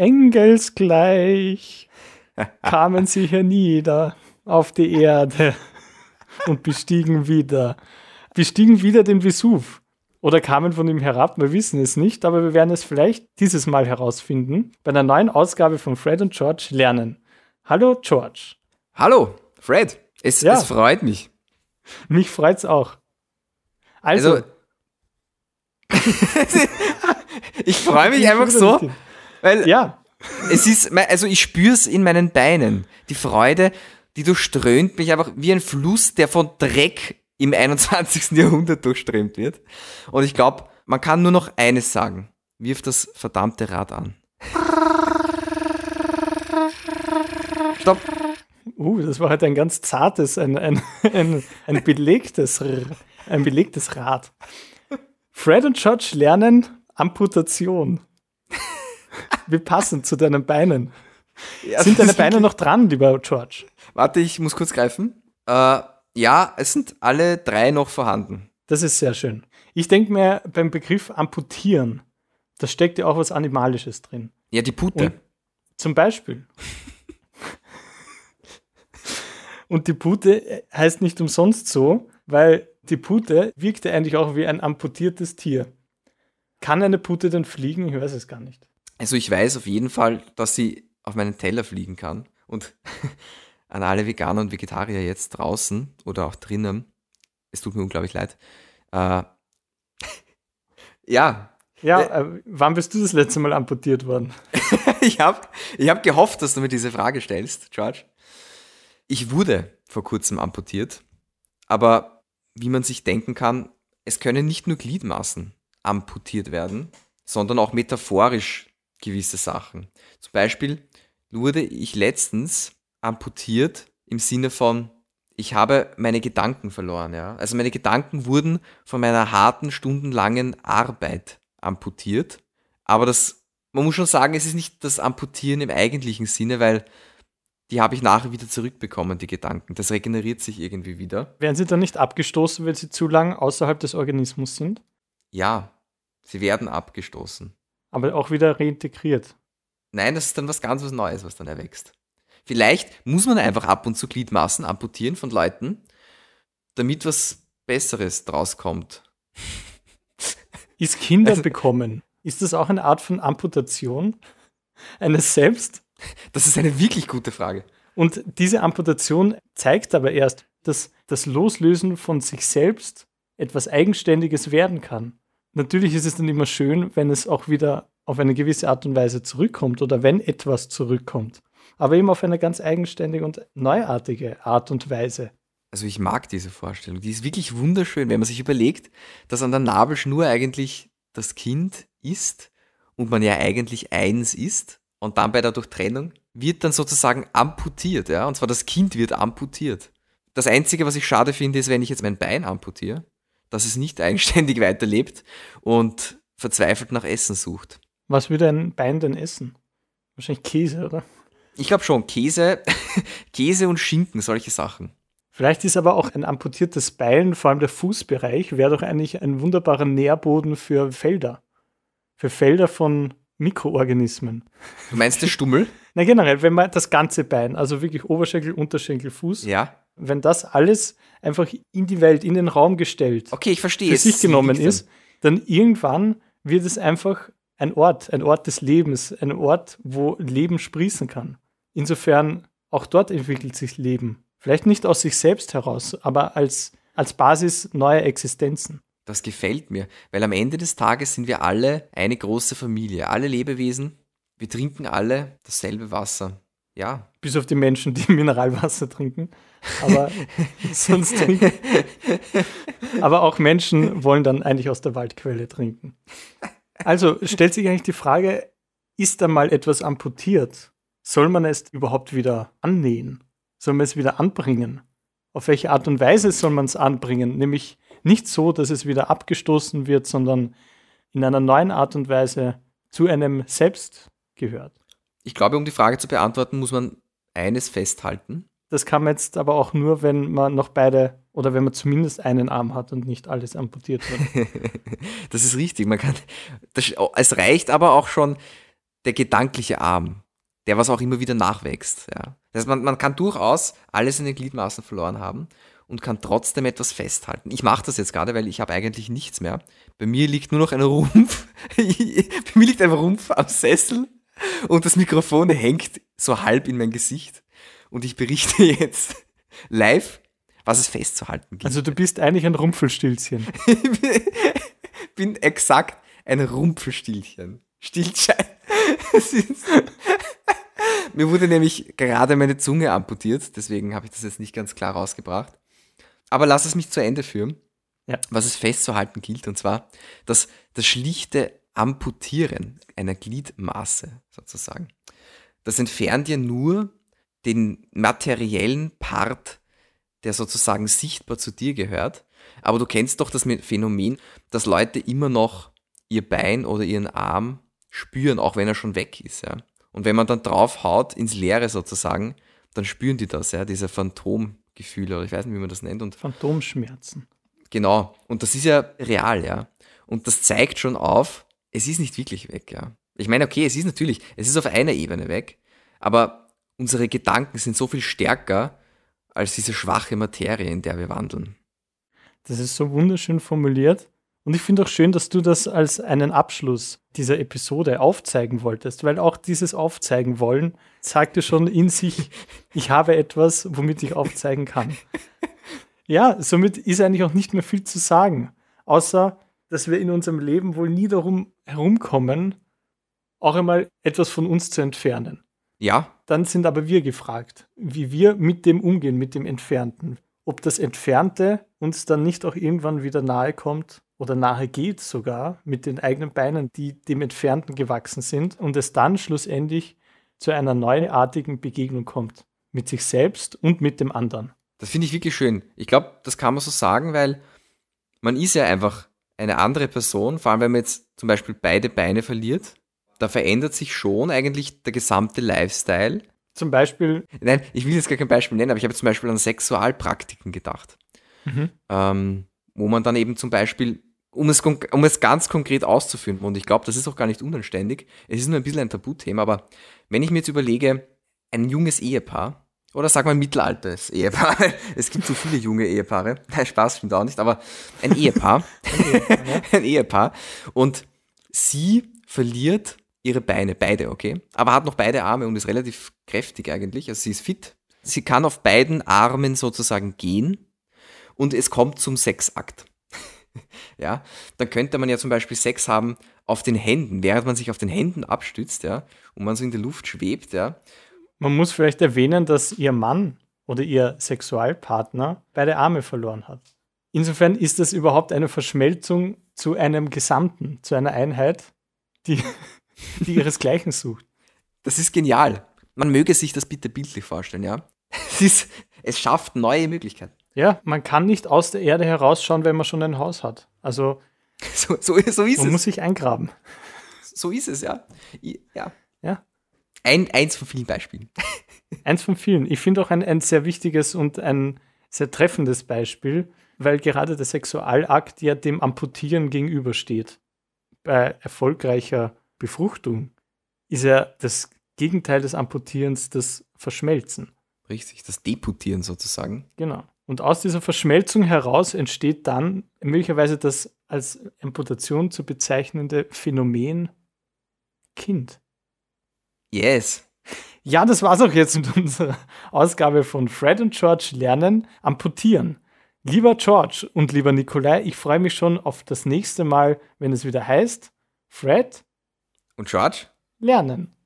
Engelsgleich kamen sie hernieder auf die Erde und bestiegen wieder. Bestiegen wieder den Vesuv. Oder kamen von ihm herab, wir wissen es nicht, aber wir werden es vielleicht dieses Mal herausfinden. Bei einer neuen Ausgabe von Fred und George lernen. Hallo George. Hallo Fred, es, ja. es freut mich. Mich freut's auch. Also, also ich freue mich einfach so, weil ja. es ist, also ich spüre es in meinen Beinen. Die Freude, die durchströmt mich einfach wie ein Fluss, der von Dreck im 21. Jahrhundert durchströmt wird. Und ich glaube, man kann nur noch eines sagen. Wirf das verdammte Rad an. Stopp. Uh, das war halt ein ganz zartes, ein, ein, ein, ein belegtes, ein belegtes Rad. Fred und George lernen Amputation. Wir passen zu deinen Beinen. Ja, sind deine Beine noch dran, lieber George? Warte, ich muss kurz greifen. Äh, ja, es sind alle drei noch vorhanden. Das ist sehr schön. Ich denke mir beim Begriff amputieren, da steckt ja auch was Animalisches drin. Ja, die Pute. Und zum Beispiel. Und die Pute heißt nicht umsonst so, weil die Pute wirkt ja eigentlich auch wie ein amputiertes Tier. Kann eine Pute denn fliegen? Ich weiß es gar nicht. Also ich weiß auf jeden Fall, dass sie auf meinen Teller fliegen kann. Und an alle Veganer und Vegetarier jetzt draußen oder auch drinnen, es tut mir unglaublich leid. Äh, ja. Ja, äh, wann bist du das letzte Mal amputiert worden? ich habe ich hab gehofft, dass du mir diese Frage stellst, George. Ich wurde vor kurzem amputiert, aber wie man sich denken kann, es können nicht nur Gliedmaßen amputiert werden, sondern auch metaphorisch gewisse Sachen. Zum Beispiel wurde ich letztens amputiert im Sinne von, ich habe meine Gedanken verloren. Ja? Also meine Gedanken wurden von meiner harten, stundenlangen Arbeit amputiert. Aber das, man muss schon sagen, es ist nicht das Amputieren im eigentlichen Sinne, weil die habe ich nachher wieder zurückbekommen, die Gedanken. Das regeneriert sich irgendwie wieder. Werden sie dann nicht abgestoßen, wenn sie zu lang außerhalb des Organismus sind? Ja, sie werden abgestoßen. Aber auch wieder reintegriert. Nein, das ist dann was ganz was Neues, was dann erwächst. Vielleicht muss man einfach ab und zu Gliedmaßen amputieren von Leuten, damit was Besseres draus kommt. Ist Kinder also, bekommen, ist das auch eine Art von Amputation eines Selbst? Das ist eine wirklich gute Frage. Und diese Amputation zeigt aber erst, dass das Loslösen von sich selbst etwas Eigenständiges werden kann. Natürlich ist es dann immer schön, wenn es auch wieder auf eine gewisse Art und Weise zurückkommt oder wenn etwas zurückkommt. Aber eben auf eine ganz eigenständige und neuartige Art und Weise. Also ich mag diese Vorstellung. Die ist wirklich wunderschön, wenn man sich überlegt, dass an der Nabelschnur eigentlich das Kind ist und man ja eigentlich eins ist und dann bei der Durchtrennung wird dann sozusagen amputiert, ja, und zwar das Kind wird amputiert. Das Einzige, was ich schade finde, ist, wenn ich jetzt mein Bein amputiere, dass es nicht eigenständig weiterlebt und verzweifelt nach Essen sucht. Was würde ein Bein denn essen? Wahrscheinlich Käse, oder? Ich glaube schon, Käse, Käse und Schinken, solche Sachen. Vielleicht ist aber auch ein amputiertes Bein, vor allem der Fußbereich, wäre doch eigentlich ein wunderbarer Nährboden für Felder. Für Felder von Mikroorganismen. Du meinst der Stummel? Na generell, wenn man das ganze Bein, also wirklich Oberschenkel, Unterschenkel, Fuß, ja. Wenn das alles einfach in die Welt, in den Raum gestellt, okay, ich verstehe, für sich genommen ist, dann irgendwann wird es einfach ein Ort, ein Ort des Lebens, ein Ort, wo Leben sprießen kann. Insofern, auch dort entwickelt sich Leben. Vielleicht nicht aus sich selbst heraus, aber als, als Basis neuer Existenzen. Das gefällt mir, weil am Ende des Tages sind wir alle eine große Familie, alle Lebewesen. Wir trinken alle dasselbe Wasser. Ja. Bis auf die Menschen, die Mineralwasser trinken. Aber sonst trinken. Aber auch Menschen wollen dann eigentlich aus der Waldquelle trinken. Also stellt sich eigentlich die Frage, ist da mal etwas amputiert? Soll man es überhaupt wieder annähen? Soll man es wieder anbringen? Auf welche Art und Weise soll man es anbringen? Nämlich nicht so, dass es wieder abgestoßen wird, sondern in einer neuen Art und Weise zu einem selbst gehört. Ich glaube, um die Frage zu beantworten, muss man eines festhalten. Das kann man jetzt aber auch nur, wenn man noch beide oder wenn man zumindest einen Arm hat und nicht alles amputiert wird. das ist richtig. Man kann, das, es reicht aber auch schon, der gedankliche Arm, der was auch immer wieder nachwächst. Ja. Das heißt, man, man kann durchaus alles in den Gliedmaßen verloren haben und kann trotzdem etwas festhalten. Ich mache das jetzt gerade, weil ich habe eigentlich nichts mehr. Bei mir liegt nur noch ein Rumpf. Bei mir liegt ein Rumpf am Sessel und das Mikrofon hängt so halb in mein Gesicht. Und ich berichte jetzt live, was es festzuhalten gibt. Also du bist eigentlich ein Rumpfelstilzchen. bin exakt ein Rumpelstilchen. Stilzschein. Mir wurde nämlich gerade meine Zunge amputiert, deswegen habe ich das jetzt nicht ganz klar rausgebracht. Aber lass es mich zu Ende führen, ja. was es festzuhalten gilt, und zwar dass das schlichte Amputieren einer Gliedmaße sozusagen. Das entfernt ja nur den materiellen Part, der sozusagen sichtbar zu dir gehört. Aber du kennst doch das Phänomen, dass Leute immer noch ihr Bein oder ihren Arm spüren, auch wenn er schon weg ist. Ja. Und wenn man dann drauf haut, ins Leere sozusagen, dann spüren die das, ja, diese Phantomgefühle, oder ich weiß nicht, wie man das nennt. Und Phantomschmerzen. Genau. Und das ist ja real, ja. Und das zeigt schon auf, es ist nicht wirklich weg, ja. Ich meine, okay, es ist natürlich, es ist auf einer Ebene weg, aber unsere Gedanken sind so viel stärker als diese schwache Materie, in der wir wandeln. Das ist so wunderschön formuliert. Und ich finde auch schön, dass du das als einen Abschluss dieser Episode aufzeigen wolltest, weil auch dieses Aufzeigen wollen sagte schon in sich, ich habe etwas, womit ich aufzeigen kann. Ja, somit ist eigentlich auch nicht mehr viel zu sagen, außer dass wir in unserem Leben wohl nie darum herumkommen, auch einmal etwas von uns zu entfernen. Ja. Dann sind aber wir gefragt, wie wir mit dem umgehen, mit dem Entfernten. Ob das Entfernte uns dann nicht auch irgendwann wieder nahe kommt oder nahe geht sogar mit den eigenen Beinen, die dem Entfernten gewachsen sind und es dann schlussendlich zu einer neuartigen Begegnung kommt. Mit sich selbst und mit dem anderen. Das finde ich wirklich schön. Ich glaube, das kann man so sagen, weil man ist ja einfach eine andere Person, vor allem wenn man jetzt zum Beispiel beide Beine verliert, da verändert sich schon eigentlich der gesamte Lifestyle. Zum Beispiel? Nein, ich will jetzt gar kein Beispiel nennen, aber ich habe zum Beispiel an Sexualpraktiken gedacht. Mhm. Ähm, wo man dann eben zum Beispiel, um es, um es ganz konkret auszuführen, und ich glaube, das ist auch gar nicht unanständig, es ist nur ein bisschen ein Tabuthema, aber wenn ich mir jetzt überlege, ein junges Ehepaar, oder sag mal mittelaltes Ehepaar. Es gibt so viele junge Ehepaare. Nein, Spaß stimmt auch nicht, aber ein Ehepaar. ein Ehepaar. Und sie verliert ihre Beine, beide, okay? Aber hat noch beide Arme und ist relativ kräftig eigentlich. Also sie ist fit. Sie kann auf beiden Armen sozusagen gehen und es kommt zum Sexakt. ja, dann könnte man ja zum Beispiel Sex haben auf den Händen, während man sich auf den Händen abstützt, ja, und man so in der Luft schwebt, ja. Man muss vielleicht erwähnen, dass ihr Mann oder ihr Sexualpartner beide Arme verloren hat. Insofern ist das überhaupt eine Verschmelzung zu einem Gesamten, zu einer Einheit, die, die ihresgleichen sucht. Das ist genial. Man möge sich das bitte bildlich vorstellen, ja. Es, ist, es schafft neue Möglichkeiten. Ja, man kann nicht aus der Erde herausschauen, wenn man schon ein Haus hat. Also, so, so, so ist man es. Man muss sich eingraben. So ist es, ja. Ja. ja. Ein, eins von vielen Beispielen. Eins von vielen. Ich finde auch ein, ein sehr wichtiges und ein sehr treffendes Beispiel, weil gerade der Sexualakt ja dem Amputieren gegenübersteht. Bei erfolgreicher Befruchtung ist ja das Gegenteil des Amputierens das Verschmelzen. Richtig, das Deputieren sozusagen. Genau. Und aus dieser Verschmelzung heraus entsteht dann möglicherweise das als Amputation zu bezeichnende Phänomen Kind. Yes. Ja, das war's auch jetzt mit unserer Ausgabe von Fred und George lernen amputieren. Lieber George und lieber Nikolai, ich freue mich schon auf das nächste Mal, wenn es wieder heißt Fred und George lernen.